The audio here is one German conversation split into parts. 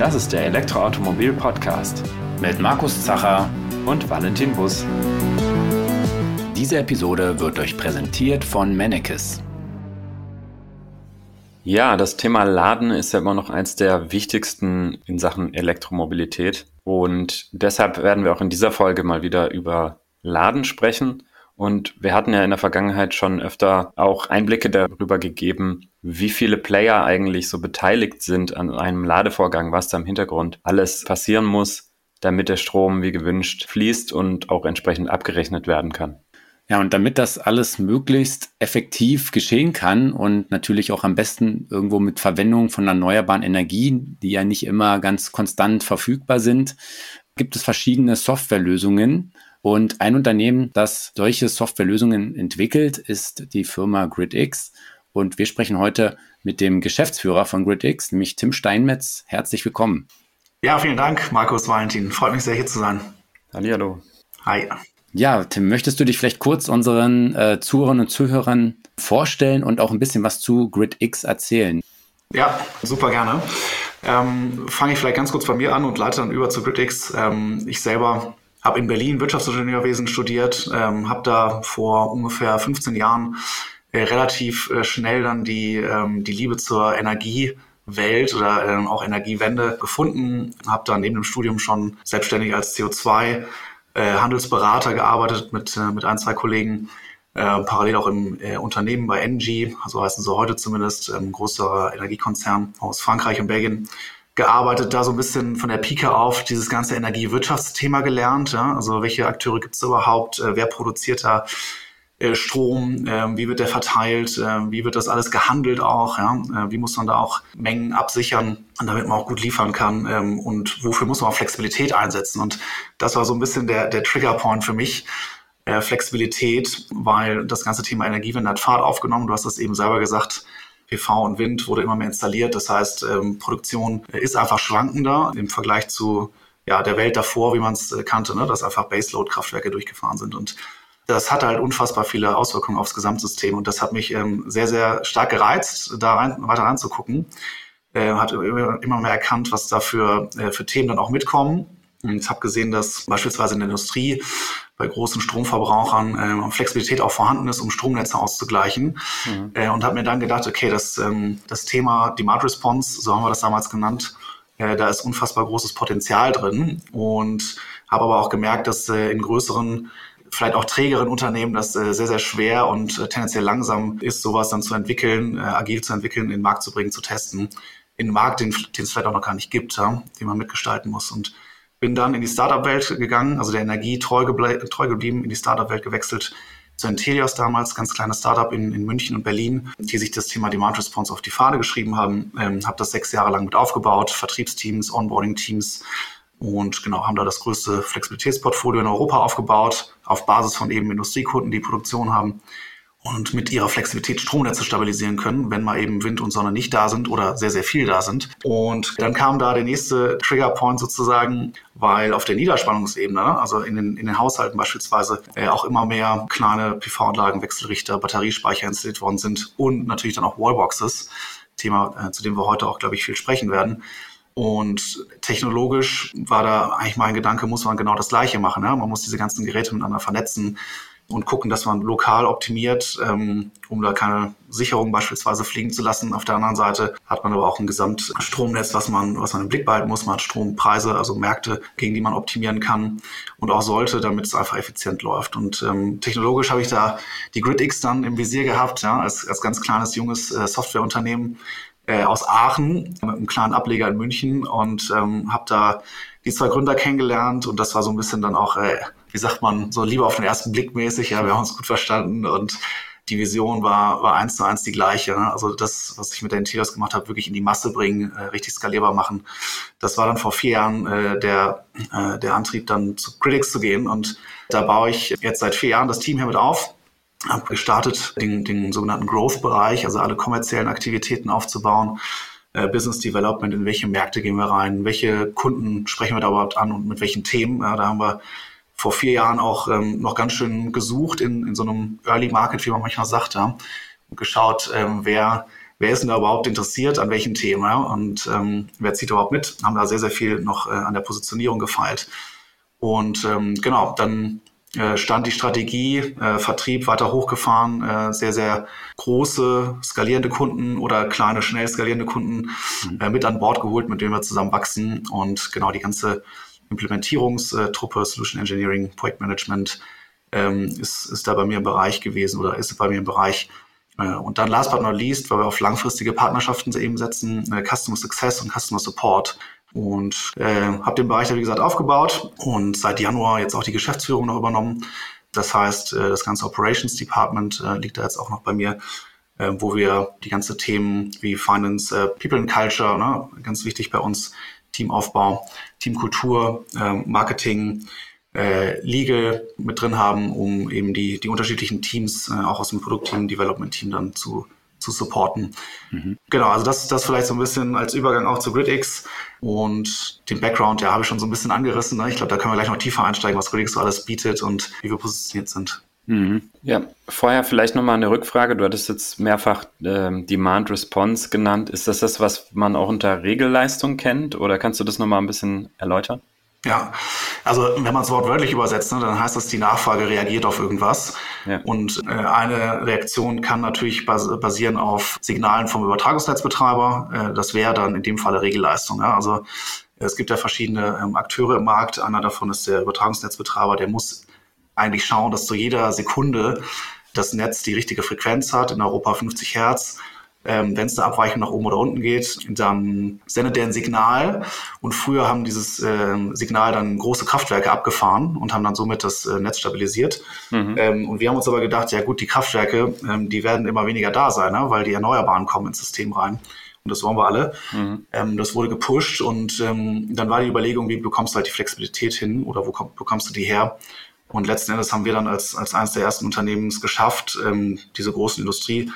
Das ist der Elektroautomobil-Podcast mit Markus Zacher und Valentin Bus. Diese Episode wird euch präsentiert von Mennekes. Ja, das Thema Laden ist ja immer noch eins der wichtigsten in Sachen Elektromobilität. Und deshalb werden wir auch in dieser Folge mal wieder über Laden sprechen. Und wir hatten ja in der Vergangenheit schon öfter auch Einblicke darüber gegeben, wie viele Player eigentlich so beteiligt sind an einem Ladevorgang, was da im Hintergrund alles passieren muss, damit der Strom wie gewünscht fließt und auch entsprechend abgerechnet werden kann. Ja, und damit das alles möglichst effektiv geschehen kann und natürlich auch am besten irgendwo mit Verwendung von erneuerbaren Energien, die ja nicht immer ganz konstant verfügbar sind, gibt es verschiedene Softwarelösungen. Und ein Unternehmen, das solche Softwarelösungen entwickelt, ist die Firma GridX. Und wir sprechen heute mit dem Geschäftsführer von GridX, nämlich Tim Steinmetz. Herzlich willkommen. Ja, vielen Dank, Markus Valentin. Freut mich sehr, hier zu sein. Hallihallo. Hi. Ja, Tim, möchtest du dich vielleicht kurz unseren äh, Zuhörern und Zuhörern vorstellen und auch ein bisschen was zu GridX erzählen? Ja, super gerne. Ähm, Fange ich vielleicht ganz kurz bei mir an und leite dann über zu GridX. Ähm, ich selber habe in Berlin Wirtschaftsingenieurwesen studiert, ähm, habe da vor ungefähr 15 Jahren äh, relativ äh, schnell dann die, ähm, die Liebe zur Energiewelt oder ähm, auch Energiewende gefunden. Habe dann neben dem Studium schon selbstständig als CO2 äh, Handelsberater gearbeitet mit, äh, mit ein, zwei Kollegen. Äh, parallel auch im äh, Unternehmen bei Engie, so heißen sie heute zumindest, ein großer Energiekonzern aus Frankreich und Belgien gearbeitet, da so ein bisschen von der Pike auf dieses ganze Energiewirtschaftsthema gelernt. Ja? Also welche Akteure gibt es überhaupt? Äh, wer produziert da äh, Strom? Äh, wie wird der verteilt? Äh, wie wird das alles gehandelt auch? Ja? Äh, wie muss man da auch Mengen absichern, damit man auch gut liefern kann? Ähm, und wofür muss man auch Flexibilität einsetzen? Und das war so ein bisschen der, der Triggerpoint für mich. Flexibilität, weil das ganze Thema Energiewende hat Fahrt aufgenommen. Du hast das eben selber gesagt PV und Wind wurde immer mehr installiert. Das heißt, ähm, Produktion ist einfach schwankender im Vergleich zu ja, der Welt davor, wie man es äh, kannte, ne? dass einfach Baseload-Kraftwerke durchgefahren sind. Und das hat halt unfassbar viele Auswirkungen aufs Gesamtsystem. Und das hat mich ähm, sehr, sehr stark gereizt, da rein, weiter reinzugucken. Äh, hat immer, immer mehr erkannt, was da für, äh, für Themen dann auch mitkommen. Ich habe gesehen, dass beispielsweise in der Industrie bei großen Stromverbrauchern äh, Flexibilität auch vorhanden ist, um Stromnetze auszugleichen. Mhm. Äh, und habe mir dann gedacht, okay, das, ähm, das Thema Demand Response, so haben wir das damals genannt, äh, da ist unfassbar großes Potenzial drin. Und habe aber auch gemerkt, dass äh, in größeren vielleicht auch trägeren Unternehmen das äh, sehr, sehr schwer und äh, tendenziell langsam ist, sowas dann zu entwickeln, äh, agil zu entwickeln, in den Markt zu bringen, zu testen. In den Markt, den, den es vielleicht auch noch gar nicht gibt, ja, den man mitgestalten muss. Und bin dann in die Startup-Welt gegangen, also der Energie treu, treu geblieben, in die Startup-Welt gewechselt zu Intelios damals, ganz kleines Startup in, in München und Berlin, die sich das Thema Demand Response auf die Fahne geschrieben haben. Ähm, habe das sechs Jahre lang mit aufgebaut, Vertriebsteams, Onboarding-Teams und genau haben da das größte Flexibilitätsportfolio in Europa aufgebaut, auf Basis von eben Industriekunden, die Produktion haben und mit ihrer Flexibilität Stromnetze stabilisieren können, wenn mal eben Wind und Sonne nicht da sind oder sehr, sehr viel da sind. Und dann kam da der nächste Triggerpoint sozusagen, weil auf der Niederspannungsebene, also in den, in den Haushalten beispielsweise, äh, auch immer mehr kleine PV-Anlagen, Wechselrichter, Batteriespeicher installiert worden sind und natürlich dann auch Wallboxes, Thema, äh, zu dem wir heute auch, glaube ich, viel sprechen werden. Und technologisch war da eigentlich mein Gedanke, muss man genau das Gleiche machen. Ja? Man muss diese ganzen Geräte miteinander vernetzen und gucken, dass man lokal optimiert, ähm, um da keine Sicherung beispielsweise fliegen zu lassen. Auf der anderen Seite hat man aber auch ein Gesamtstromnetz, was man, was man im Blick behalten muss. Man hat Strompreise, also Märkte, gegen die man optimieren kann und auch sollte, damit es einfach effizient läuft. Und ähm, technologisch habe ich da die GridX dann im Visier gehabt, ja, als, als ganz kleines, junges äh, Softwareunternehmen äh, aus Aachen mit einem kleinen Ableger in München und ähm, habe da die zwei Gründer kennengelernt und das war so ein bisschen dann auch äh, wie sagt man, so lieber auf den ersten Blick mäßig, ja, wir haben uns gut verstanden und die Vision war, war eins zu eins die gleiche. Ne? Also das, was ich mit den Interiors gemacht habe, wirklich in die Masse bringen, äh, richtig skalierbar machen. Das war dann vor vier Jahren äh, der, äh, der Antrieb, dann zu Critics zu gehen. Und da baue ich jetzt seit vier Jahren das Team hier mit auf. Habe gestartet, den, den sogenannten Growth-Bereich, also alle kommerziellen Aktivitäten aufzubauen. Äh, Business Development, in welche Märkte gehen wir rein, welche Kunden sprechen wir da überhaupt an und mit welchen Themen. Ja, da haben wir vor vier Jahren auch ähm, noch ganz schön gesucht in, in so einem Early Market, wie man manchmal sagt, ja, und geschaut, ähm, wer wer ist denn da überhaupt interessiert, an welchen Themen ja? und ähm, wer zieht überhaupt mit, haben da sehr, sehr viel noch äh, an der Positionierung gefeilt. Und ähm, genau, dann äh, stand die Strategie, äh, Vertrieb weiter hochgefahren, äh, sehr, sehr große skalierende Kunden oder kleine, schnell skalierende Kunden mhm. äh, mit an Bord geholt, mit denen wir zusammen wachsen und genau die ganze Implementierungstruppe, Solution Engineering, Projektmanagement ähm, ist, ist da bei mir im Bereich gewesen oder ist bei mir im Bereich. Äh, und dann last but not least, weil wir auf langfristige Partnerschaften eben setzen, äh, Customer Success und Customer Support und äh, habe den Bereich, wie gesagt, aufgebaut und seit Januar jetzt auch die Geschäftsführung noch übernommen. Das heißt, äh, das ganze Operations Department äh, liegt da jetzt auch noch bei mir, äh, wo wir die ganzen Themen wie Finance, People and Culture, ne, ganz wichtig bei uns, Teamaufbau, Teamkultur, äh, Marketing, äh, Legal mit drin haben, um eben die, die unterschiedlichen Teams äh, auch aus dem Produktteam, Development Team dann zu zu supporten. Mhm. Genau, also das, das vielleicht so ein bisschen als Übergang auch zu GridX und den Background, ja, habe ich schon so ein bisschen angerissen. Ne? Ich glaube, da können wir gleich noch tiefer einsteigen, was GridX so alles bietet und wie wir positioniert sind. Mhm. Ja, vorher vielleicht nochmal eine Rückfrage. Du hattest jetzt mehrfach ähm, Demand Response genannt. Ist das das, was man auch unter Regelleistung kennt oder kannst du das nochmal ein bisschen erläutern? Ja, also wenn man es wortwörtlich übersetzt, ne, dann heißt das, die Nachfrage reagiert auf irgendwas. Ja. Und äh, eine Reaktion kann natürlich bas basieren auf Signalen vom Übertragungsnetzbetreiber. Äh, das wäre dann in dem Falle Regelleistung. Ja? Also es gibt ja verschiedene ähm, Akteure im Markt. Einer davon ist der Übertragungsnetzbetreiber, der muss eigentlich schauen, dass zu jeder Sekunde das Netz die richtige Frequenz hat, in Europa 50 Hertz ähm, Wenn es eine Abweichung nach oben oder unten geht, dann sendet der ein Signal. Und früher haben dieses äh, Signal dann große Kraftwerke abgefahren und haben dann somit das äh, Netz stabilisiert. Mhm. Ähm, und wir haben uns aber gedacht, ja gut, die Kraftwerke, ähm, die werden immer weniger da sein, ne? weil die Erneuerbaren kommen ins System rein. Und das wollen wir alle. Mhm. Ähm, das wurde gepusht und ähm, dann war die Überlegung, wie bekommst du halt die Flexibilität hin oder wo komm, bekommst du die her? Und letzten Endes haben wir dann als, als eines der ersten Unternehmen es geschafft, ähm, diese großen Industrie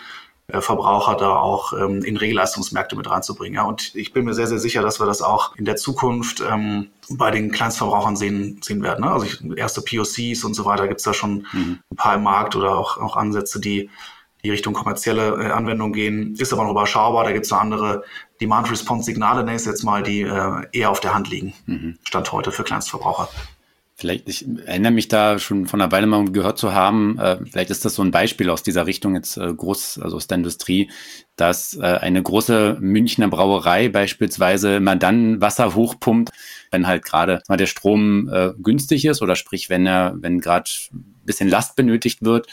äh, Verbraucher da auch ähm, in Regelleistungsmärkte mit reinzubringen. Ja. Und ich bin mir sehr, sehr sicher, dass wir das auch in der Zukunft ähm, bei den Kleinstverbrauchern sehen, sehen werden. Ne? Also ich, erste POCs und so weiter gibt's da schon mhm. ein paar im Markt oder auch, auch Ansätze, die die Richtung kommerzielle äh, Anwendung gehen, ist aber noch überschaubar. Da gibt's noch andere Demand-Response-Signale, nenne ich jetzt mal, die äh, eher auf der Hand liegen. Mhm. Stand heute für Kleinstverbraucher. Vielleicht, ich erinnere mich da schon von einer Weile mal gehört zu haben, äh, vielleicht ist das so ein Beispiel aus dieser Richtung jetzt äh, groß, also aus der Industrie, dass äh, eine große Münchner Brauerei beispielsweise immer dann Wasser hochpumpt, wenn halt gerade mal der Strom äh, günstig ist oder sprich, wenn er, wenn gerade bisschen Last benötigt wird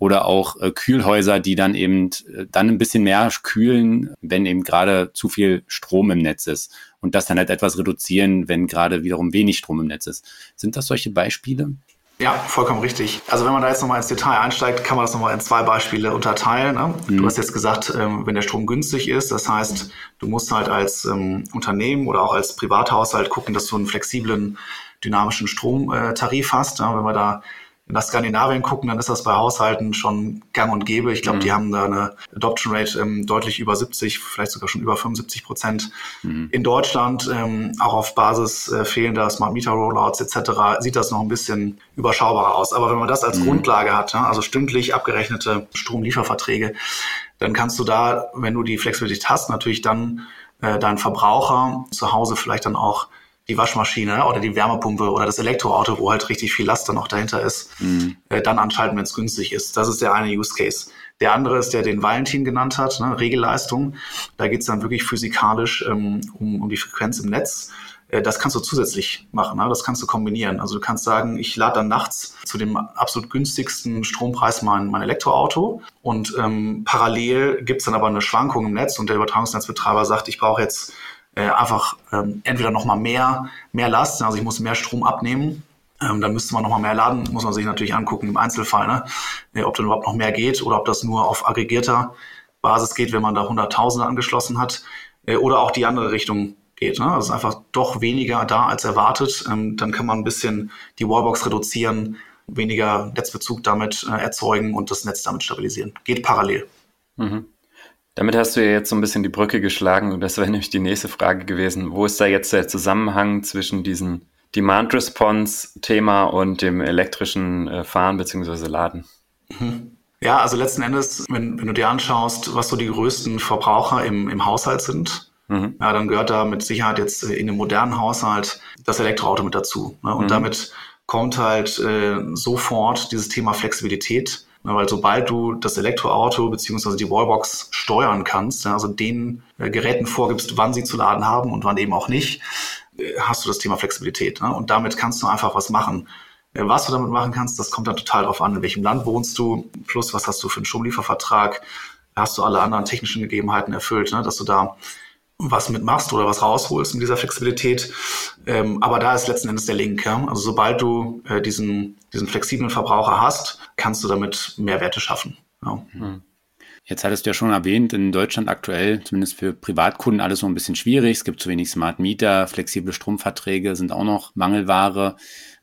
oder auch äh, Kühlhäuser, die dann eben äh, dann ein bisschen mehr kühlen, wenn eben gerade zu viel Strom im Netz ist und das dann halt etwas reduzieren, wenn gerade wiederum wenig Strom im Netz ist. Sind das solche Beispiele? Ja, vollkommen richtig. Also wenn man da jetzt nochmal ins Detail einsteigt, kann man das nochmal in zwei Beispiele unterteilen. Ne? Mhm. Du hast jetzt gesagt, ähm, wenn der Strom günstig ist, das heißt, du musst halt als ähm, Unternehmen oder auch als Privathaushalt gucken, dass du einen flexiblen, dynamischen Stromtarif hast. Ja? Wenn wir da nach Skandinavien gucken, dann ist das bei Haushalten schon gang und gäbe. Ich glaube, mhm. die haben da eine Adoption Rate ähm, deutlich über 70, vielleicht sogar schon über 75 Prozent. Mhm. In Deutschland, ähm, auch auf Basis äh, fehlender Smart Meter Rollouts etc., sieht das noch ein bisschen überschaubarer aus. Aber wenn man das als mhm. Grundlage hat, ja, also stündlich abgerechnete Stromlieferverträge, dann kannst du da, wenn du die Flexibilität hast, natürlich dann äh, deinen Verbraucher zu Hause vielleicht dann auch die Waschmaschine oder die Wärmepumpe oder das Elektroauto, wo halt richtig viel Last dann noch dahinter ist, mhm. äh, dann anschalten, wenn es günstig ist. Das ist der eine Use Case. Der andere ist, der den Valentin genannt hat, ne, Regelleistung. Da geht es dann wirklich physikalisch ähm, um, um die Frequenz im Netz. Äh, das kannst du zusätzlich machen, ne? das kannst du kombinieren. Also du kannst sagen, ich lade dann nachts zu dem absolut günstigsten Strompreis mein, mein Elektroauto und ähm, parallel gibt es dann aber eine Schwankung im Netz und der Übertragungsnetzbetreiber sagt, ich brauche jetzt äh, einfach ähm, entweder nochmal mehr, mehr Last, also ich muss mehr Strom abnehmen. Ähm, dann müsste man nochmal mehr laden, muss man sich natürlich angucken im Einzelfall, ne? äh, ob dann überhaupt noch mehr geht oder ob das nur auf aggregierter Basis geht, wenn man da Hunderttausende angeschlossen hat äh, oder auch die andere Richtung geht. Ne? Also einfach doch weniger da als erwartet. Ähm, dann kann man ein bisschen die Wallbox reduzieren, weniger Netzbezug damit äh, erzeugen und das Netz damit stabilisieren. Geht parallel. Mhm. Damit hast du ja jetzt so ein bisschen die Brücke geschlagen und das wäre nämlich die nächste Frage gewesen. Wo ist da jetzt der Zusammenhang zwischen diesem Demand Response Thema und dem elektrischen äh, Fahren bzw. Laden? Mhm. Ja, also letzten Endes, wenn, wenn du dir anschaust, was so die größten Verbraucher im, im Haushalt sind, mhm. ja, dann gehört da mit Sicherheit jetzt in einem modernen Haushalt das Elektroauto mit dazu. Ne? Und mhm. damit kommt halt äh, sofort dieses Thema Flexibilität. Ne? Weil sobald du das Elektroauto beziehungsweise die Wallbox steuern kannst, also den äh, Geräten vorgibst, wann sie zu laden haben und wann eben auch nicht, äh, hast du das Thema Flexibilität. Ne? Und damit kannst du einfach was machen. Äh, was du damit machen kannst, das kommt dann total drauf an, in welchem Land wohnst du, plus was hast du für einen Stromliefervertrag, hast du alle anderen technischen Gegebenheiten erfüllt, ne, dass du da was mitmachst oder was rausholst in dieser Flexibilität. Ähm, aber da ist letzten Endes der Link. Ja? Also sobald du äh, diesen, diesen flexiblen Verbraucher hast, kannst du damit Mehrwerte schaffen. Ja. Mhm. Jetzt hattest du ja schon erwähnt, in Deutschland aktuell, zumindest für Privatkunden, alles so ein bisschen schwierig. Es gibt zu wenig Smart Meter, flexible Stromverträge sind auch noch Mangelware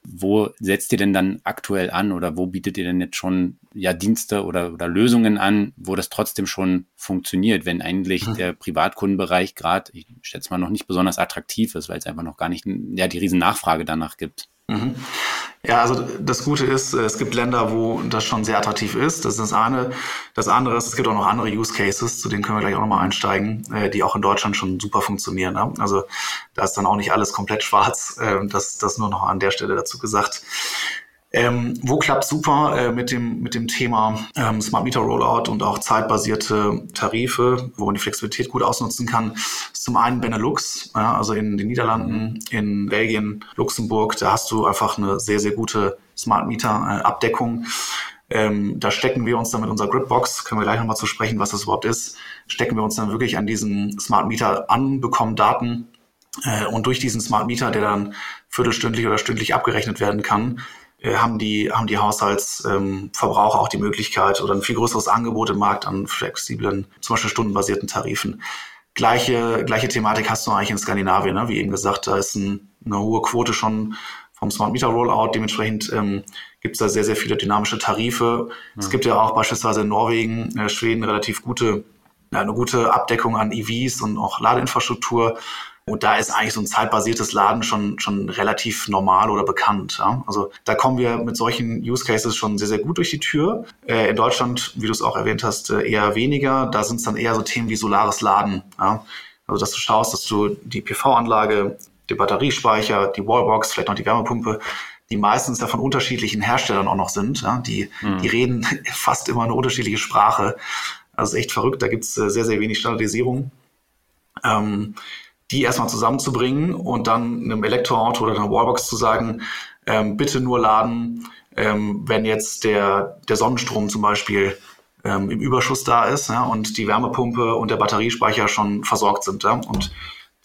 wo setzt ihr denn dann aktuell an oder wo bietet ihr denn jetzt schon ja Dienste oder, oder Lösungen an, wo das trotzdem schon funktioniert, wenn eigentlich mhm. der Privatkundenbereich gerade, ich schätze mal, noch nicht besonders attraktiv ist, weil es einfach noch gar nicht ja, die riesen Nachfrage danach gibt? Mhm. Ja, also das Gute ist, es gibt Länder, wo das schon sehr attraktiv ist. Das ist das eine. Das andere ist, es gibt auch noch andere Use Cases, zu denen können wir gleich auch nochmal einsteigen, äh, die auch in Deutschland schon super funktionieren. Ne? Also da ist dann auch nicht alles komplett schwarz. Äh, das, das nur noch an der Stelle dazu gesagt. Ähm, wo klappt super äh, mit, dem, mit dem Thema ähm, Smart Meter Rollout und auch zeitbasierte Tarife, wo man die Flexibilität gut ausnutzen kann, ist zum einen Benelux, ja, also in den Niederlanden, in Belgien, Luxemburg, da hast du einfach eine sehr, sehr gute Smart Meter äh, Abdeckung. Ähm, da stecken wir uns dann mit unserer Gridbox, können wir gleich nochmal zu sprechen, was das überhaupt ist, stecken wir uns dann wirklich an diesen Smart Meter an, bekommen Daten und durch diesen Smart Meter, der dann viertelstündlich oder stündlich abgerechnet werden kann, äh, haben die, haben die Haushaltsverbraucher ähm, auch die Möglichkeit oder ein viel größeres Angebot im Markt an flexiblen, zum Beispiel stundenbasierten Tarifen. Gleiche, gleiche Thematik hast du eigentlich in Skandinavien, ne? wie eben gesagt, da ist ein, eine hohe Quote schon vom Smart Meter Rollout. Dementsprechend ähm, gibt es da sehr, sehr viele dynamische Tarife. Ja. Es gibt ja auch beispielsweise in Norwegen, äh, Schweden relativ gute, eine gute Abdeckung an EVs und auch Ladeinfrastruktur. Und da ist eigentlich so ein zeitbasiertes Laden schon, schon relativ normal oder bekannt. Ja? Also da kommen wir mit solchen Use Cases schon sehr, sehr gut durch die Tür. Äh, in Deutschland, wie du es auch erwähnt hast, äh, eher weniger. Da sind es dann eher so Themen wie solares Laden. Ja? Also dass du schaust, dass du die PV-Anlage, die Batteriespeicher, die Wallbox, vielleicht noch die Wärmepumpe, die meistens ja von unterschiedlichen Herstellern auch noch sind. Ja? Die, mhm. die reden fast immer eine unterschiedliche Sprache. Also ist echt verrückt. Da gibt es äh, sehr, sehr wenig Standardisierung. Ähm, die erstmal zusammenzubringen und dann einem Elektroauto oder einer Wallbox zu sagen, ähm, bitte nur laden, ähm, wenn jetzt der, der Sonnenstrom zum Beispiel ähm, im Überschuss da ist ja, und die Wärmepumpe und der Batteriespeicher schon versorgt sind. Ja, und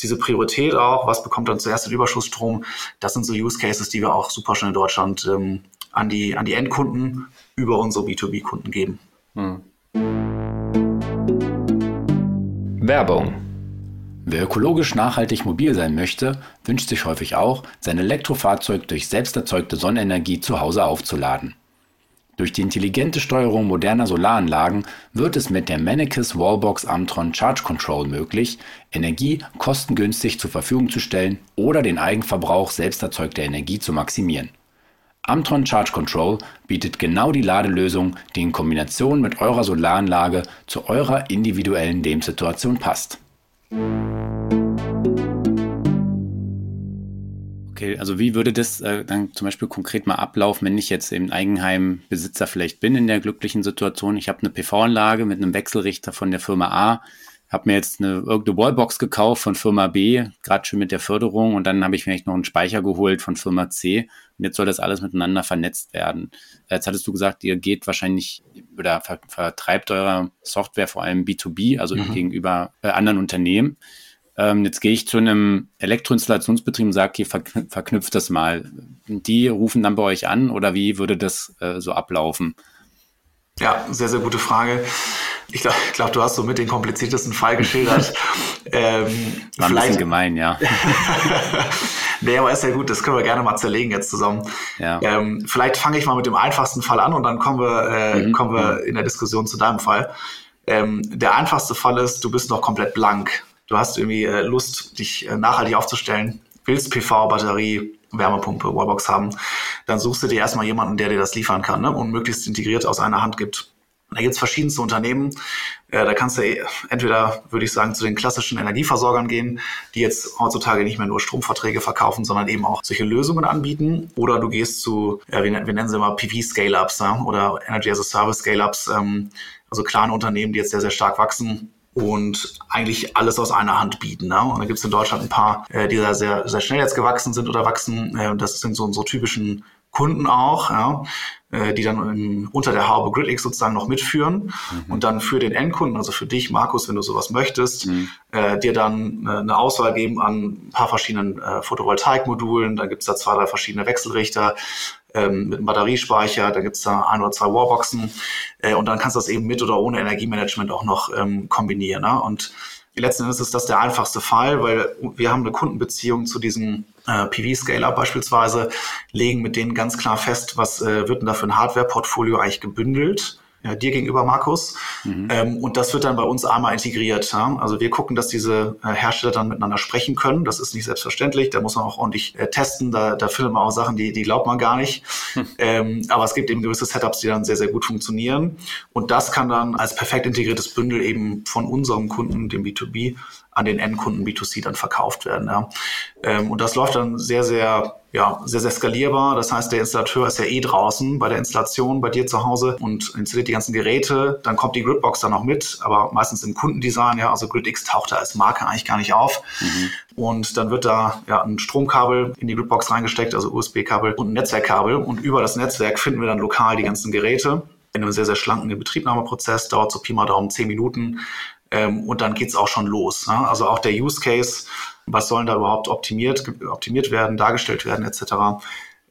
diese Priorität auch, was bekommt dann zuerst den Überschussstrom, das sind so Use Cases, die wir auch super schnell in Deutschland ähm, an, die, an die Endkunden über unsere B2B-Kunden geben. Hm. Werbung Wer ökologisch nachhaltig mobil sein möchte, wünscht sich häufig auch, sein Elektrofahrzeug durch selbst erzeugte Sonnenenergie zu Hause aufzuladen. Durch die intelligente Steuerung moderner Solaranlagen wird es mit der Mannekes Wallbox Amtron Charge Control möglich, Energie kostengünstig zur Verfügung zu stellen oder den Eigenverbrauch selbst erzeugter Energie zu maximieren. Amtron Charge Control bietet genau die Ladelösung, die in Kombination mit eurer Solaranlage zu eurer individuellen Lebenssituation passt. Okay, also wie würde das äh, dann zum Beispiel konkret mal ablaufen, wenn ich jetzt im Eigenheimbesitzer vielleicht bin in der glücklichen Situation? Ich habe eine PV-Anlage mit einem Wechselrichter von der Firma A, habe mir jetzt eine irgendeine Wallbox gekauft von Firma B, gerade schon mit der Förderung, und dann habe ich vielleicht noch einen Speicher geholt von Firma C. Und jetzt soll das alles miteinander vernetzt werden. Jetzt hattest du gesagt, ihr geht wahrscheinlich oder ver vertreibt eure Software vor allem B2B, also mhm. gegenüber äh, anderen Unternehmen. Ähm, jetzt gehe ich zu einem Elektroinstallationsbetrieb und sage, hier verkn verknüpft das mal. Die rufen dann bei euch an oder wie würde das äh, so ablaufen? Ja, sehr, sehr gute Frage. Ich glaube, glaub, du hast so mit den kompliziertesten Fall geschildert. ähm, War ein bisschen gemein, ja. nee, aber ist ja gut, das können wir gerne mal zerlegen jetzt zusammen. Ja. Ähm, vielleicht fange ich mal mit dem einfachsten Fall an und dann kommen wir, äh, mhm. kommen wir in der Diskussion zu deinem Fall. Ähm, der einfachste Fall ist, du bist noch komplett blank du hast irgendwie äh, Lust, dich äh, nachhaltig aufzustellen, willst PV, Batterie, Wärmepumpe, Wallbox haben, dann suchst du dir erstmal jemanden, der dir das liefern kann ne? und möglichst integriert aus einer Hand gibt. da gibt es verschiedenste Unternehmen. Äh, da kannst du eh, entweder, würde ich sagen, zu den klassischen Energieversorgern gehen, die jetzt heutzutage nicht mehr nur Stromverträge verkaufen, sondern eben auch solche Lösungen anbieten. Oder du gehst zu, ja, wir, wir nennen sie immer PV-Scale-Ups ja, oder Energy as a Service Scale-Ups, ähm, also kleine Unternehmen, die jetzt sehr, sehr stark wachsen und eigentlich alles aus einer Hand bieten. Ne? Und da gibt es in Deutschland ein paar, äh, die da sehr, sehr schnell jetzt gewachsen sind oder wachsen. Äh, das sind so unsere typischen Kunden auch, ja, äh, die dann in, unter der Haube GridX sozusagen noch mitführen mhm. und dann für den Endkunden, also für dich, Markus, wenn du sowas möchtest, mhm. äh, dir dann äh, eine Auswahl geben an ein paar verschiedenen äh, Photovoltaikmodulen. Da gibt's da zwei, drei verschiedene Wechselrichter ähm, mit einem Batteriespeicher, da gibt's da ein oder zwei Warboxen äh, und dann kannst du das eben mit oder ohne Energiemanagement auch noch ähm, kombinieren. Ne? Und letzten Endes ist das der einfachste Fall, weil wir haben eine Kundenbeziehung zu diesen äh, PV-Scaler beispielsweise, legen mit denen ganz klar fest, was äh, wird denn da für ein Hardware-Portfolio eigentlich gebündelt ja, dir gegenüber, Markus. Mhm. Ähm, und das wird dann bei uns einmal integriert. Ja? Also wir gucken, dass diese äh, Hersteller dann miteinander sprechen können. Das ist nicht selbstverständlich. Da muss man auch ordentlich äh, testen. Da, da findet man auch Sachen, die, die glaubt man gar nicht. Hm. Ähm, aber es gibt eben gewisse Setups, die dann sehr, sehr gut funktionieren. Und das kann dann als perfekt integriertes Bündel eben von unserem Kunden, dem B2B, an den Endkunden B2C dann verkauft werden. Ja. Ähm, und das läuft dann sehr, sehr, ja, sehr, sehr skalierbar. Das heißt, der Installateur ist ja eh draußen bei der Installation bei dir zu Hause und installiert die ganzen Geräte. Dann kommt die Gridbox dann noch mit, aber meistens im Kundendesign. Ja, also GridX taucht da als Marke eigentlich gar nicht auf. Mhm. Und dann wird da ja ein Stromkabel in die Gridbox reingesteckt, also USB-Kabel und ein Netzwerkkabel. Und über das Netzwerk finden wir dann lokal die ganzen Geräte in einem sehr, sehr schlanken Betriebnahmeprozess, dauert so Pi mal Daumen zehn Minuten. Ähm, und dann geht's auch schon los. Ne? Also auch der Use Case, was sollen da überhaupt optimiert, optimiert werden, dargestellt werden, etc.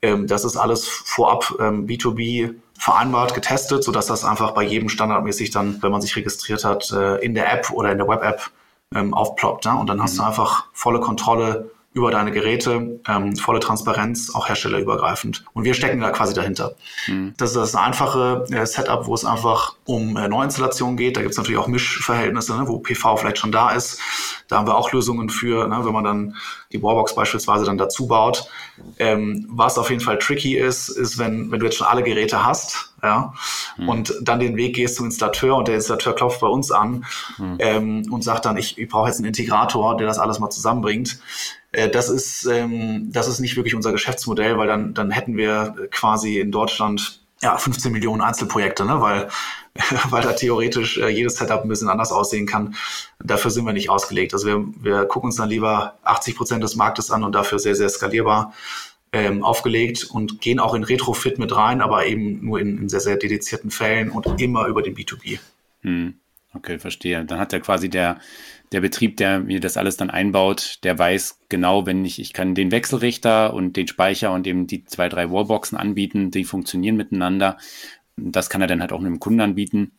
Ähm, das ist alles vorab ähm, B2B vereinbart, getestet, sodass das einfach bei jedem standardmäßig dann, wenn man sich registriert hat, äh, in der App oder in der Web-App ähm, aufploppt. Ne? Und dann hast du mhm. einfach volle Kontrolle über deine Geräte, ähm, volle Transparenz, auch herstellerübergreifend. Und wir stecken da quasi dahinter. Mhm. Das ist das einfache äh, Setup, wo es einfach um äh, Neuinstallationen geht. Da gibt es natürlich auch Mischverhältnisse, ne, wo PV vielleicht schon da ist. Da haben wir auch Lösungen für, ne, wenn man dann die Warbox beispielsweise dann dazu baut. Ähm, was auf jeden Fall tricky ist, ist, wenn, wenn du jetzt schon alle Geräte hast, ja, mhm. und dann den Weg gehst zum Installateur und der Installateur klopft bei uns an mhm. ähm, und sagt dann, ich, ich brauche jetzt einen Integrator, der das alles mal zusammenbringt äh, das ist, ähm, das ist nicht wirklich unser Geschäftsmodell, weil dann, dann hätten wir quasi in Deutschland ja, 15 Millionen Einzelprojekte, ne? weil, weil da theoretisch äh, jedes Setup ein bisschen anders aussehen kann. Dafür sind wir nicht ausgelegt. Also wir, wir gucken uns dann lieber 80 Prozent des Marktes an und dafür sehr, sehr skalierbar ähm, aufgelegt und gehen auch in Retrofit mit rein, aber eben nur in, in sehr, sehr dedizierten Fällen und immer über den B2B. Hm. Okay, verstehe. Dann hat ja quasi der, der Betrieb, der mir das alles dann einbaut, der weiß genau, wenn ich, ich kann den Wechselrichter und den Speicher und eben die zwei, drei Wallboxen anbieten, die funktionieren miteinander. Das kann er dann halt auch einem Kunden anbieten.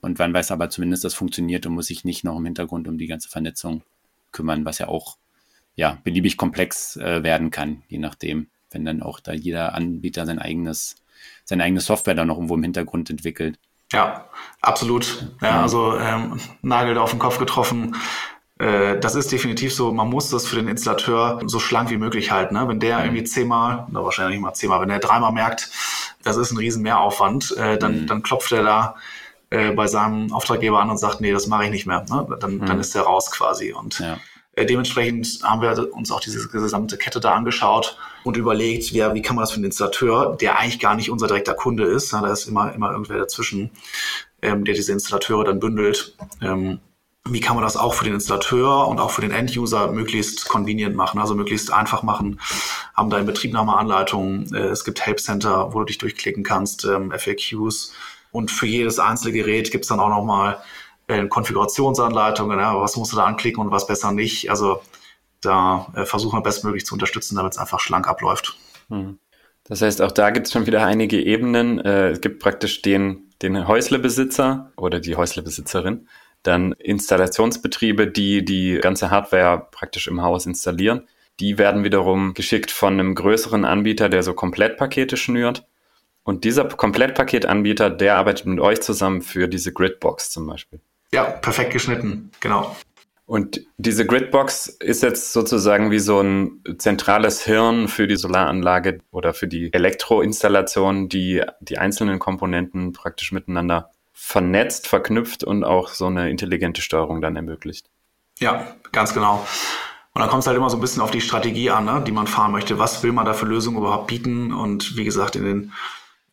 Und wann weiß aber zumindest, das funktioniert und muss sich nicht noch im Hintergrund um die ganze Vernetzung kümmern, was ja auch ja, beliebig komplex äh, werden kann, je nachdem, wenn dann auch da jeder Anbieter sein eigenes, seine eigene Software dann noch irgendwo im Hintergrund entwickelt. Ja, absolut. Ja, also ähm, Nagel auf den Kopf getroffen. Äh, das ist definitiv so, man muss das für den Installateur so schlank wie möglich halten. Ne? Wenn der mhm. irgendwie zehnmal, oder wahrscheinlich nicht mal zehnmal, wenn der dreimal merkt, das ist ein riesen Mehraufwand, äh, dann, mhm. dann klopft er da äh, bei seinem Auftraggeber an und sagt, nee, das mache ich nicht mehr. Ne? Dann, mhm. dann ist der raus quasi. Und ja. Äh, dementsprechend haben wir uns auch diese gesamte Kette da angeschaut und überlegt, ja, wie kann man das für den Installateur, der eigentlich gar nicht unser direkter Kunde ist, ja, da ist immer, immer irgendwer dazwischen, ähm, der diese Installateure dann bündelt. Ähm, wie kann man das auch für den Installateur und auch für den Enduser möglichst convenient machen, also möglichst einfach machen. Haben da in Betriebnahmeanleitungen, äh, es gibt Help Center, wo du dich durchklicken kannst, ähm, FAQs. Und für jedes einzelne Gerät gibt es dann auch nochmal äh, Konfigurationsanleitungen, ja, was musst du da anklicken und was besser nicht. Also da äh, versuchen wir bestmöglich zu unterstützen, damit es einfach schlank abläuft. Mhm. Das heißt, auch da gibt es schon wieder einige Ebenen. Äh, es gibt praktisch den, den Häuslebesitzer oder die Häuslebesitzerin, dann Installationsbetriebe, die die ganze Hardware praktisch im Haus installieren. Die werden wiederum geschickt von einem größeren Anbieter, der so Komplettpakete schnürt. Und dieser Komplettpaketanbieter, der arbeitet mit euch zusammen für diese Gridbox zum Beispiel. Ja, perfekt geschnitten, genau. Und diese Gridbox ist jetzt sozusagen wie so ein zentrales Hirn für die Solaranlage oder für die Elektroinstallation, die die einzelnen Komponenten praktisch miteinander vernetzt, verknüpft und auch so eine intelligente Steuerung dann ermöglicht. Ja, ganz genau. Und dann kommt es halt immer so ein bisschen auf die Strategie an, ne, die man fahren möchte. Was will man da für Lösungen überhaupt bieten? Und wie gesagt, in den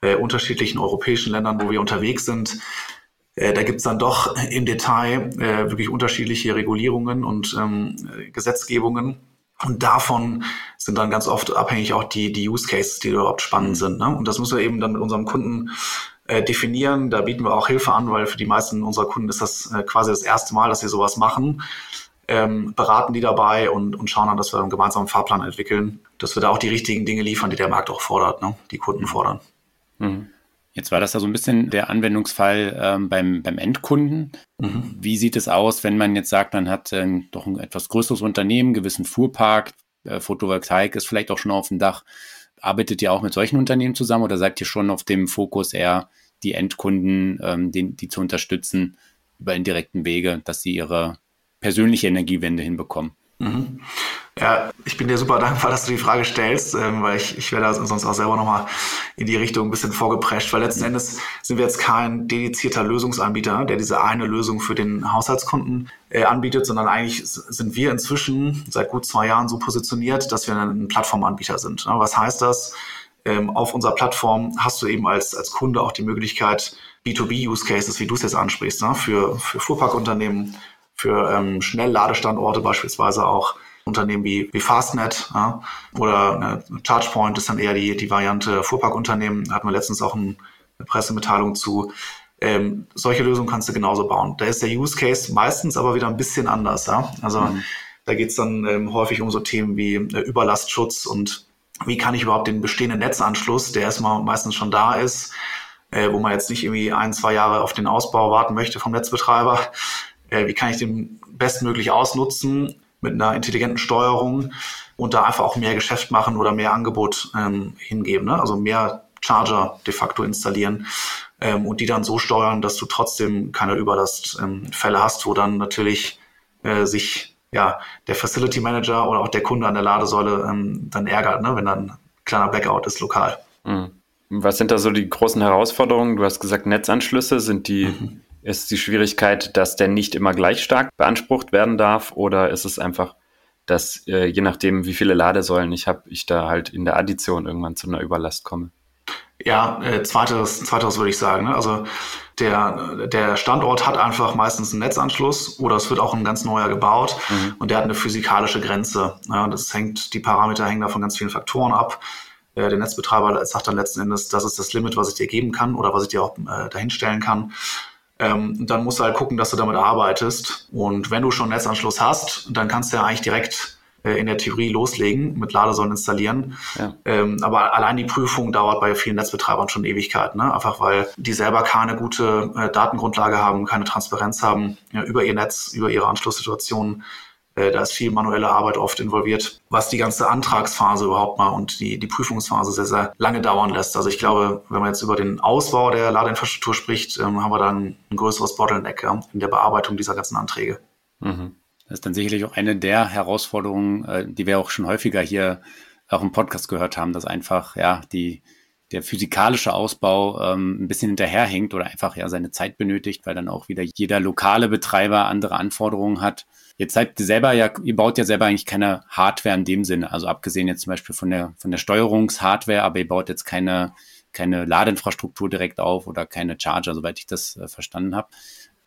äh, unterschiedlichen europäischen Ländern, wo wir unterwegs sind, äh, da gibt's dann doch im Detail äh, wirklich unterschiedliche Regulierungen und ähm, Gesetzgebungen. Und davon sind dann ganz oft abhängig auch die, die Use Cases, die überhaupt spannend sind. Ne? Und das müssen wir eben dann mit unserem Kunden äh, definieren. Da bieten wir auch Hilfe an, weil für die meisten unserer Kunden ist das äh, quasi das erste Mal, dass sie sowas machen. Ähm, beraten die dabei und, und schauen dann, dass wir einen gemeinsamen Fahrplan entwickeln, dass wir da auch die richtigen Dinge liefern, die der Markt auch fordert, ne? die Kunden fordern. Mhm. Jetzt war das ja so ein bisschen der Anwendungsfall ähm, beim, beim Endkunden. Mhm. Wie sieht es aus, wenn man jetzt sagt, man hat äh, doch ein etwas größeres Unternehmen, gewissen Fuhrpark, äh, Photovoltaik ist vielleicht auch schon auf dem Dach. Arbeitet ihr auch mit solchen Unternehmen zusammen oder seid ihr schon auf dem Fokus eher die Endkunden, ähm, den, die zu unterstützen über indirekten Wege, dass sie ihre persönliche Energiewende hinbekommen? Mhm. Ja, ich bin dir super dankbar, dass du die Frage stellst, ähm, weil ich, ich werde sonst auch selber nochmal in die Richtung ein bisschen vorgeprescht, weil letzten Endes sind wir jetzt kein dedizierter Lösungsanbieter, der diese eine Lösung für den Haushaltskunden äh, anbietet, sondern eigentlich sind wir inzwischen seit gut zwei Jahren so positioniert, dass wir ein Plattformanbieter sind. Was heißt das? Ähm, auf unserer Plattform hast du eben als, als Kunde auch die Möglichkeit, B2B-Use-Cases, wie du es jetzt ansprichst, ne? für, für Fuhrparkunternehmen, für ähm, Schnellladestandorte beispielsweise auch Unternehmen wie, wie Fastnet ja, oder äh, ChargePoint ist dann eher die, die Variante Fuhrparkunternehmen. Da hatten wir letztens auch ein, eine Pressemitteilung zu. Ähm, solche Lösungen kannst du genauso bauen. Da ist der Use Case meistens aber wieder ein bisschen anders. Ja? Also mhm. da geht es dann ähm, häufig um so Themen wie äh, Überlastschutz und wie kann ich überhaupt den bestehenden Netzanschluss, der erstmal meistens schon da ist, äh, wo man jetzt nicht irgendwie ein, zwei Jahre auf den Ausbau warten möchte vom Netzbetreiber, äh, wie kann ich den bestmöglich ausnutzen mit einer intelligenten Steuerung und da einfach auch mehr Geschäft machen oder mehr Angebot ähm, hingeben. Ne? Also mehr Charger de facto installieren ähm, und die dann so steuern, dass du trotzdem keine Überlastfälle ähm, hast, wo dann natürlich äh, sich ja der Facility Manager oder auch der Kunde an der Ladesäule ähm, dann ärgert, ne? wenn dann ein kleiner Blackout ist lokal. Mhm. Was sind da so die großen Herausforderungen? Du hast gesagt, Netzanschlüsse sind die mhm. Ist die Schwierigkeit, dass der nicht immer gleich stark beansprucht werden darf oder ist es einfach, dass äh, je nachdem, wie viele Ladesäulen ich habe, ich da halt in der Addition irgendwann zu einer Überlast komme? Ja, äh, zweiteres, zweiteres würde ich sagen. Ne? Also der, der Standort hat einfach meistens einen Netzanschluss oder es wird auch ein ganz neuer gebaut mhm. und der hat eine physikalische Grenze. Ja, das hängt, die Parameter hängen da von ganz vielen Faktoren ab. Äh, der Netzbetreiber sagt dann letzten Endes, das ist das Limit, was ich dir geben kann oder was ich dir auch äh, dahinstellen kann. Ähm, dann musst du halt gucken, dass du damit arbeitest. Und wenn du schon Netzanschluss hast, dann kannst du ja eigentlich direkt äh, in der Theorie loslegen, mit Ladesäulen installieren. Ja. Ähm, aber allein die Prüfung dauert bei vielen Netzbetreibern schon Ewigkeit, ne? einfach weil die selber keine gute äh, Datengrundlage haben, keine Transparenz haben ja, über ihr Netz, über ihre Anschlusssituationen. Äh, da ist viel manuelle Arbeit oft involviert, was die ganze Antragsphase überhaupt mal und die, die Prüfungsphase sehr, sehr lange dauern lässt. Also ich glaube, wenn man jetzt über den Ausbau der Ladeinfrastruktur spricht, ähm, haben wir dann ein größeres Bottleneck in der Bearbeitung dieser ganzen Anträge. Mhm. Das ist dann sicherlich auch eine der Herausforderungen, äh, die wir auch schon häufiger hier auch im Podcast gehört haben, dass einfach ja die der physikalische Ausbau ähm, ein bisschen hinterherhinkt oder einfach ja seine Zeit benötigt, weil dann auch wieder jeder lokale Betreiber andere Anforderungen hat. Jetzt seid ihr selber ja, ihr baut ja selber eigentlich keine Hardware in dem Sinne, also abgesehen jetzt zum Beispiel von der von der Steuerungshardware, aber ihr baut jetzt keine keine Ladeinfrastruktur direkt auf oder keine Charger, soweit ich das äh, verstanden habe.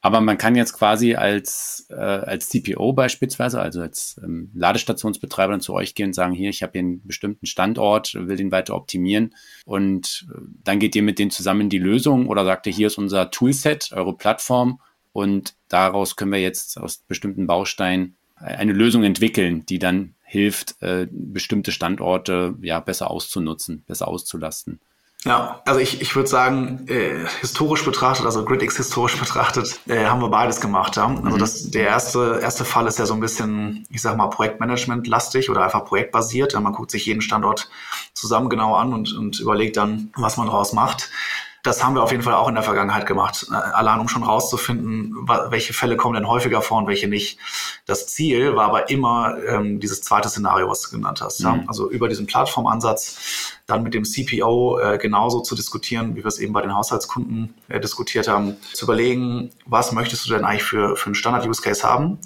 Aber man kann jetzt quasi als, äh, als CPO beispielsweise, also als ähm, Ladestationsbetreiber dann zu euch gehen und sagen, hier, ich habe hier einen bestimmten Standort, will den weiter optimieren. Und äh, dann geht ihr mit denen zusammen in die Lösung oder sagt ihr, hier ist unser Toolset, eure Plattform und daraus können wir jetzt aus bestimmten Bausteinen eine Lösung entwickeln, die dann hilft, äh, bestimmte Standorte ja besser auszunutzen, besser auszulasten. Ja, also ich, ich würde sagen, äh, historisch betrachtet, also GridX historisch betrachtet, äh, haben wir beides gemacht. Ja? Also mhm. das, der erste, erste Fall ist ja so ein bisschen, ich sag mal, Projektmanagement-lastig oder einfach projektbasiert. Ja, man guckt sich jeden Standort zusammen genau an und, und überlegt dann, was man daraus macht. Das haben wir auf jeden Fall auch in der Vergangenheit gemacht. Äh, allein um schon rauszufinden, welche Fälle kommen denn häufiger vor und welche nicht. Das Ziel war aber immer ähm, dieses zweite Szenario, was du genannt hast. Mhm. Ja? Also über diesen Plattformansatz dann mit dem CPO äh, genauso zu diskutieren, wie wir es eben bei den Haushaltskunden äh, diskutiert haben, zu überlegen, was möchtest du denn eigentlich für, für einen Standard-Use-Case haben?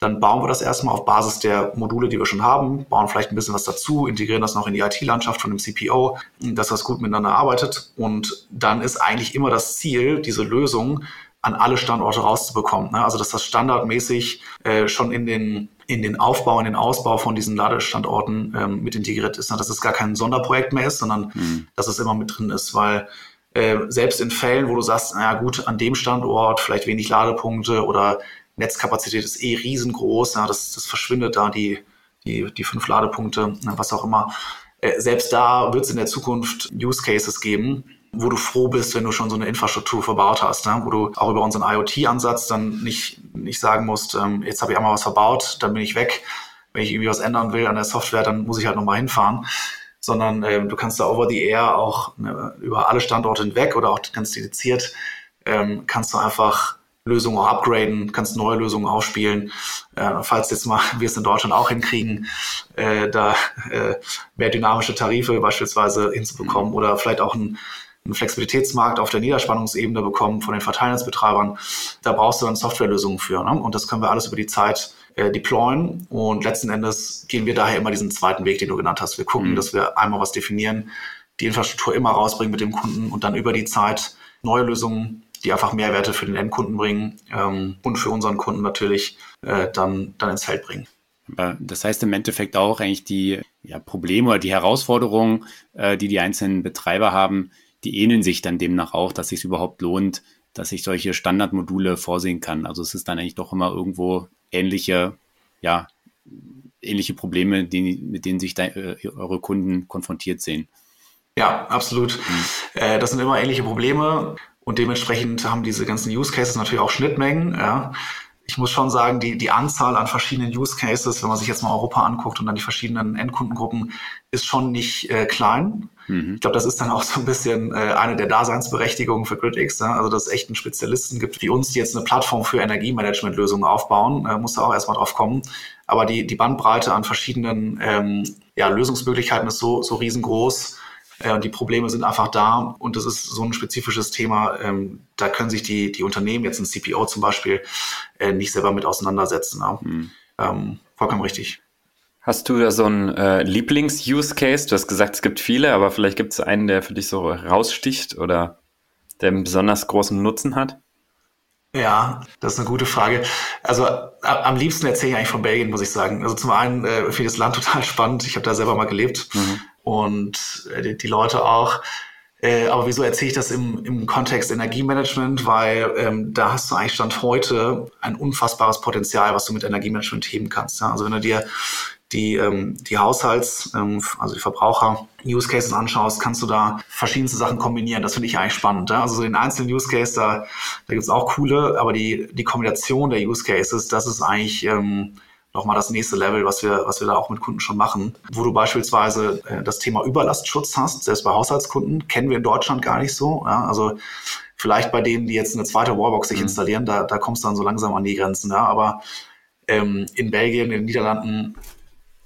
Dann bauen wir das erstmal auf Basis der Module, die wir schon haben, bauen vielleicht ein bisschen was dazu, integrieren das noch in die IT-Landschaft von dem CPO, dass das gut miteinander arbeitet. Und dann ist eigentlich immer das Ziel, diese Lösung an alle Standorte rauszubekommen. Ne? Also dass das standardmäßig äh, schon in den in den Aufbau, in den Ausbau von diesen Ladestandorten ähm, mit integriert ist. Ne? Dass es gar kein Sonderprojekt mehr ist, sondern mhm. dass es immer mit drin ist, weil äh, selbst in Fällen, wo du sagst, na gut, an dem Standort vielleicht wenig Ladepunkte oder Netzkapazität ist eh riesengroß, ja, das, das verschwindet da, die, die, die fünf Ladepunkte, ne, was auch immer. Äh, selbst da wird es in der Zukunft Use Cases geben, wo du froh bist, wenn du schon so eine Infrastruktur verbaut hast, ne? wo du auch über unseren IoT-Ansatz dann nicht, nicht sagen musst, ähm, jetzt habe ich einmal was verbaut, dann bin ich weg. Wenn ich irgendwie was ändern will an der Software, dann muss ich halt nochmal hinfahren. Sondern ähm, du kannst da over the air auch ne, über alle Standorte hinweg oder auch ganz dediziert, ähm, kannst du einfach Lösungen auch upgraden, kannst neue Lösungen aufspielen. Äh, falls jetzt mal wir es in Deutschland auch hinkriegen, äh, da äh, mehr dynamische Tarife beispielsweise hinzubekommen oder vielleicht auch ein einen Flexibilitätsmarkt auf der Niederspannungsebene bekommen von den Verteilnetzbetreibern. Da brauchst du dann Softwarelösungen für. Ne? Und das können wir alles über die Zeit äh, deployen. Und letzten Endes gehen wir daher immer diesen zweiten Weg, den du genannt hast. Wir gucken, mhm. dass wir einmal was definieren, die Infrastruktur immer rausbringen mit dem Kunden und dann über die Zeit neue Lösungen die einfach Mehrwerte für den Endkunden bringen ähm, und für unseren Kunden natürlich äh, dann, dann ins Feld bringen. Das heißt im Endeffekt auch eigentlich die ja, Probleme oder die Herausforderungen, äh, die die einzelnen Betreiber haben, die ähneln sich dann demnach auch, dass es sich überhaupt lohnt, dass ich solche Standardmodule vorsehen kann. Also es ist dann eigentlich doch immer irgendwo ähnliche, ja, ähnliche Probleme, die, mit denen sich da, äh, eure Kunden konfrontiert sehen. Ja, absolut. Mhm. Äh, das sind immer ähnliche Probleme und dementsprechend haben diese ganzen Use Cases natürlich auch Schnittmengen. Ja ich muss schon sagen, die, die Anzahl an verschiedenen Use Cases, wenn man sich jetzt mal Europa anguckt und dann die verschiedenen Endkundengruppen, ist schon nicht äh, klein. Mhm. Ich glaube, das ist dann auch so ein bisschen äh, eine der Daseinsberechtigungen für GridX. Ne? Also, dass es echt einen Spezialisten gibt wie uns, die jetzt eine Plattform für Energiemanagementlösungen aufbauen, äh, muss da auch erstmal drauf kommen. Aber die, die Bandbreite an verschiedenen ähm, ja, Lösungsmöglichkeiten ist so, so riesengroß, äh, die Probleme sind einfach da und das ist so ein spezifisches Thema. Ähm, da können sich die, die Unternehmen, jetzt ein CPO zum Beispiel, äh, nicht selber mit auseinandersetzen. Ne? Mhm. Ähm, vollkommen richtig. Hast du da so einen äh, Lieblings-Use-Case? Du hast gesagt, es gibt viele, aber vielleicht gibt es einen, der für dich so raussticht oder der einen besonders großen Nutzen hat? Ja, das ist eine gute Frage. Also am liebsten erzähle ich eigentlich von Belgien, muss ich sagen. Also zum einen äh, finde ich das Land total spannend. Ich habe da selber mal gelebt. Mhm und äh, die, die Leute auch. Äh, aber wieso erzähle ich das im, im Kontext Energiemanagement? Weil ähm, da hast du eigentlich Stand heute ein unfassbares Potenzial, was du mit Energiemanagement heben kannst. Ja? Also wenn du dir die, ähm, die Haushalts-, ähm, also die Verbraucher-Use Cases anschaust, kannst du da verschiedenste Sachen kombinieren. Das finde ich eigentlich spannend. Ja? Also so den einzelnen Use Case, da, da gibt es auch coole, aber die, die Kombination der Use Cases, das ist eigentlich ähm, nochmal das nächste Level, was wir, was wir da auch mit Kunden schon machen. Wo du beispielsweise äh, das Thema Überlastschutz hast, selbst bei Haushaltskunden, kennen wir in Deutschland gar nicht so. Ja? Also vielleicht bei denen, die jetzt eine zweite Wallbox sich mhm. installieren, da, da kommst du dann so langsam an die Grenzen. Ja? Aber ähm, in Belgien, in den Niederlanden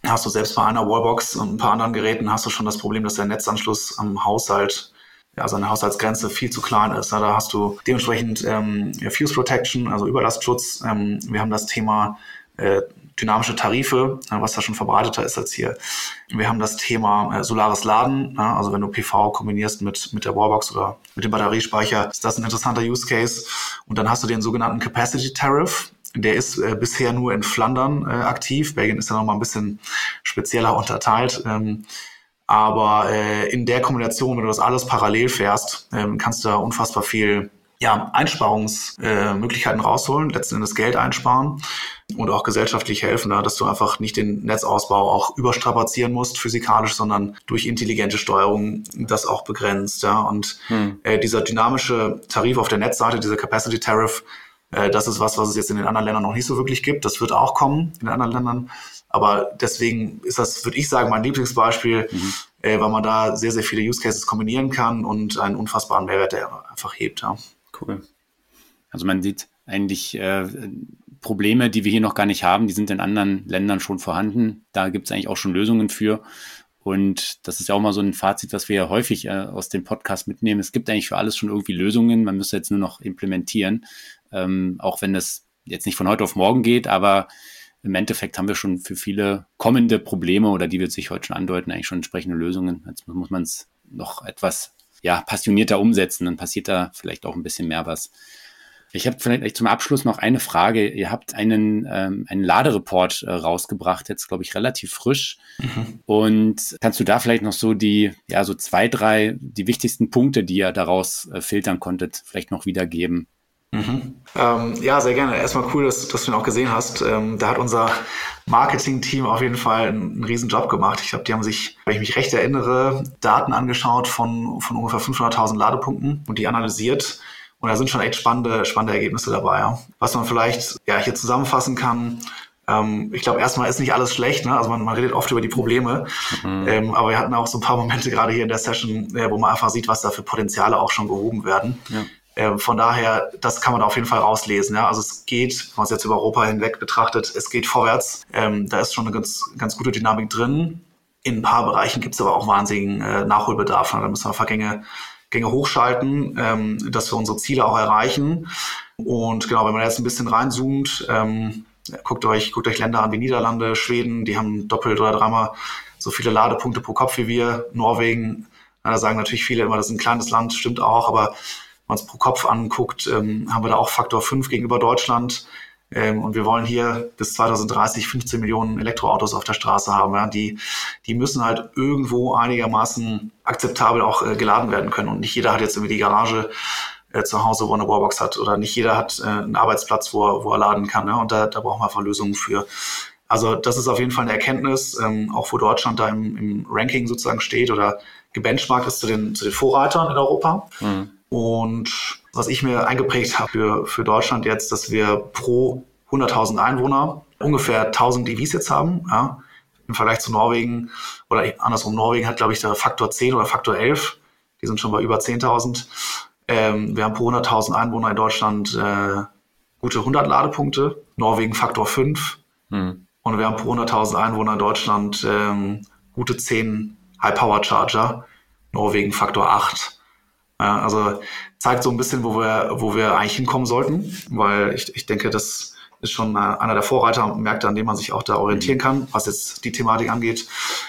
hast du selbst bei einer Wallbox und ein paar anderen Geräten hast du schon das Problem, dass der Netzanschluss am Haushalt ja, also eine Haushaltsgrenze viel zu klein ist. Ja, da hast du dementsprechend ähm, Fuse Protection, also Überlastschutz. Ähm, wir haben das Thema äh, dynamische Tarife, was da schon verbreiteter ist als hier. Wir haben das Thema äh, solares Laden, also wenn du PV kombinierst mit, mit der Wallbox oder mit dem Batteriespeicher, ist das ein interessanter Use Case. Und dann hast du den sogenannten Capacity Tariff. Der ist äh, bisher nur in Flandern äh, aktiv. Belgien ist ja noch mal ein bisschen spezieller unterteilt. Ähm, aber äh, in der Kombination, wenn du das alles parallel fährst, ähm, kannst du da unfassbar viel ja, Einsparungsmöglichkeiten äh, rausholen, letzten Endes Geld einsparen und auch gesellschaftlich helfen, ja, dass du einfach nicht den Netzausbau auch überstrapazieren musst physikalisch, sondern durch intelligente Steuerung das auch begrenzt. Ja. Und hm. äh, dieser dynamische Tarif auf der Netzseite, dieser Capacity Tariff, äh, das ist was, was es jetzt in den anderen Ländern noch nicht so wirklich gibt. Das wird auch kommen in den anderen Ländern. Aber deswegen ist das, würde ich sagen, mein Lieblingsbeispiel. Mhm äh, weil man da sehr, sehr viele Use Cases kombinieren kann und einen unfassbaren Mehrwert der einfach hebt. Ja. Cool. Also man sieht eigentlich äh, Probleme, die wir hier noch gar nicht haben, die sind in anderen Ländern schon vorhanden. Da gibt es eigentlich auch schon Lösungen für. Und das ist ja auch mal so ein Fazit, was wir ja häufig äh, aus dem Podcast mitnehmen. Es gibt eigentlich für alles schon irgendwie Lösungen. Man müsste jetzt nur noch implementieren. Ähm, auch wenn das jetzt nicht von heute auf morgen geht, aber im Endeffekt haben wir schon für viele kommende Probleme oder die wird sich heute schon andeuten, eigentlich schon entsprechende Lösungen. Jetzt muss man es noch etwas ja, passionierter umsetzen, dann passiert da vielleicht auch ein bisschen mehr was. Ich habe vielleicht zum Abschluss noch eine Frage. Ihr habt einen, ähm, einen Ladereport äh, rausgebracht, jetzt glaube ich relativ frisch. Mhm. Und kannst du da vielleicht noch so die, ja, so zwei, drei, die wichtigsten Punkte, die ihr daraus äh, filtern konntet, vielleicht noch wiedergeben? Mhm. Ähm, ja, sehr gerne. Erstmal cool, dass, dass du ihn auch gesehen hast. Ähm, da hat unser Marketing-Team auf jeden Fall einen, einen riesen Job gemacht. Ich glaube, die haben sich, wenn ich mich recht erinnere, Daten angeschaut von, von ungefähr 500.000 Ladepunkten und die analysiert und da sind schon echt spannende, spannende Ergebnisse dabei. Ja. Was man vielleicht ja, hier zusammenfassen kann, ähm, ich glaube, erstmal ist nicht alles schlecht, ne? also man, man redet oft über die Probleme, mhm. ähm, aber wir hatten auch so ein paar Momente gerade hier in der Session, äh, wo man einfach sieht, was da für Potenziale auch schon gehoben werden. Ja. Ähm, von daher, das kann man auf jeden Fall rauslesen. Ja? Also es geht, wenn man es jetzt über Europa hinweg betrachtet, es geht vorwärts. Ähm, da ist schon eine ganz, ganz gute Dynamik drin. In ein paar Bereichen gibt es aber auch wahnsinnigen äh, Nachholbedarf. Ne? Da müssen wir Vergänge Gänge hochschalten, ähm, dass wir unsere Ziele auch erreichen. Und genau, wenn man jetzt ein bisschen reinzoomt, ähm, guckt euch, guckt euch Länder an wie Niederlande, Schweden, die haben doppelt oder dreimal so viele Ladepunkte pro Kopf wie wir. Norwegen, na, da sagen natürlich viele immer, das ist ein kleines Land, stimmt auch, aber man es pro Kopf anguckt, ähm, haben wir da auch Faktor 5 gegenüber Deutschland. Ähm, und wir wollen hier bis 2030 15 Millionen Elektroautos auf der Straße haben. Ja. Die, die müssen halt irgendwo einigermaßen akzeptabel auch äh, geladen werden können. Und nicht jeder hat jetzt irgendwie die Garage äh, zu Hause, wo er eine Wallbox hat. Oder nicht jeder hat äh, einen Arbeitsplatz, wo er, wo er laden kann. Ja. Und da, da brauchen wir einfach Lösungen für. Also das ist auf jeden Fall eine Erkenntnis, ähm, auch wo Deutschland da im, im Ranking sozusagen steht oder gebenchmarkt ist zu den, zu den Vorreitern in Europa. Mhm. Und was ich mir eingeprägt habe für, für Deutschland jetzt, dass wir pro 100.000 Einwohner ungefähr 1000 EVs jetzt haben. Ja. Im Vergleich zu Norwegen oder andersrum, Norwegen hat, glaube ich, der Faktor 10 oder Faktor 11. Die sind schon bei über 10.000. Ähm, wir haben pro 100.000 Einwohner in Deutschland äh, gute 100 Ladepunkte. Norwegen Faktor 5. Hm. Und wir haben pro 100.000 Einwohner in Deutschland ähm, gute 10 High-Power-Charger. Norwegen Faktor 8. Also zeigt so ein bisschen, wo wir, wo wir eigentlich hinkommen sollten, weil ich, ich denke, das ist schon einer der Vorreitermärkte, an dem man sich auch da orientieren kann, was jetzt die Thematik angeht.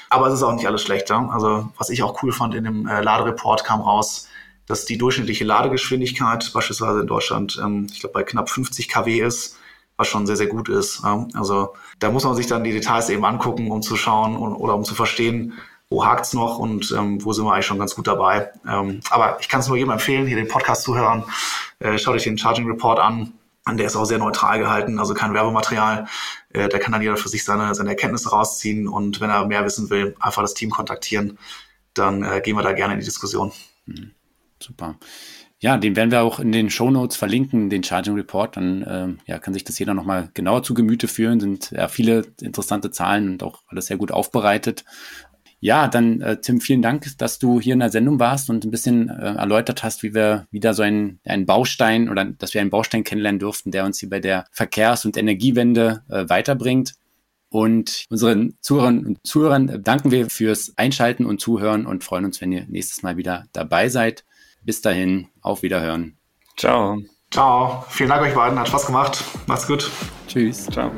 Aber es ist auch nicht alles schlecht. Ja? Also was ich auch cool fand, in dem äh, Ladereport kam raus, dass die durchschnittliche Ladegeschwindigkeit beispielsweise in Deutschland, ähm, ich glaube, bei knapp 50 kW ist, was schon sehr, sehr gut ist. Ja? Also da muss man sich dann die Details eben angucken, um zu schauen und, oder um zu verstehen, wo hakt's noch und ähm, wo sind wir eigentlich schon ganz gut dabei. Ähm, aber ich kann es nur jedem empfehlen, hier den Podcast zuhören. Äh, schaut euch den Charging Report an. Der ist auch sehr neutral gehalten, also kein Werbematerial. Äh, da kann dann jeder für sich seine, seine Erkenntnisse rausziehen und wenn er mehr wissen will, einfach das Team kontaktieren. Dann äh, gehen wir da gerne in die Diskussion. Mhm. Super. Ja, den werden wir auch in den Show Notes verlinken, den Charging Report. Dann ähm, ja, kann sich das jeder nochmal genauer zu Gemüte führen. Sind ja viele interessante Zahlen und auch alles sehr gut aufbereitet. Ja, dann äh, Tim, vielen Dank, dass du hier in der Sendung warst und ein bisschen äh, erläutert hast, wie wir wieder so einen, einen Baustein oder dass wir einen Baustein kennenlernen durften, der uns hier bei der Verkehrs- und Energiewende äh, weiterbringt. Und unseren Zuhörern und Zuhörern danken wir fürs Einschalten und Zuhören und freuen uns, wenn ihr nächstes Mal wieder dabei seid. Bis dahin, auf Wiederhören. Ciao. Ciao. Vielen Dank euch beiden. Hat Spaß gemacht. Macht's gut. Tschüss. Ciao.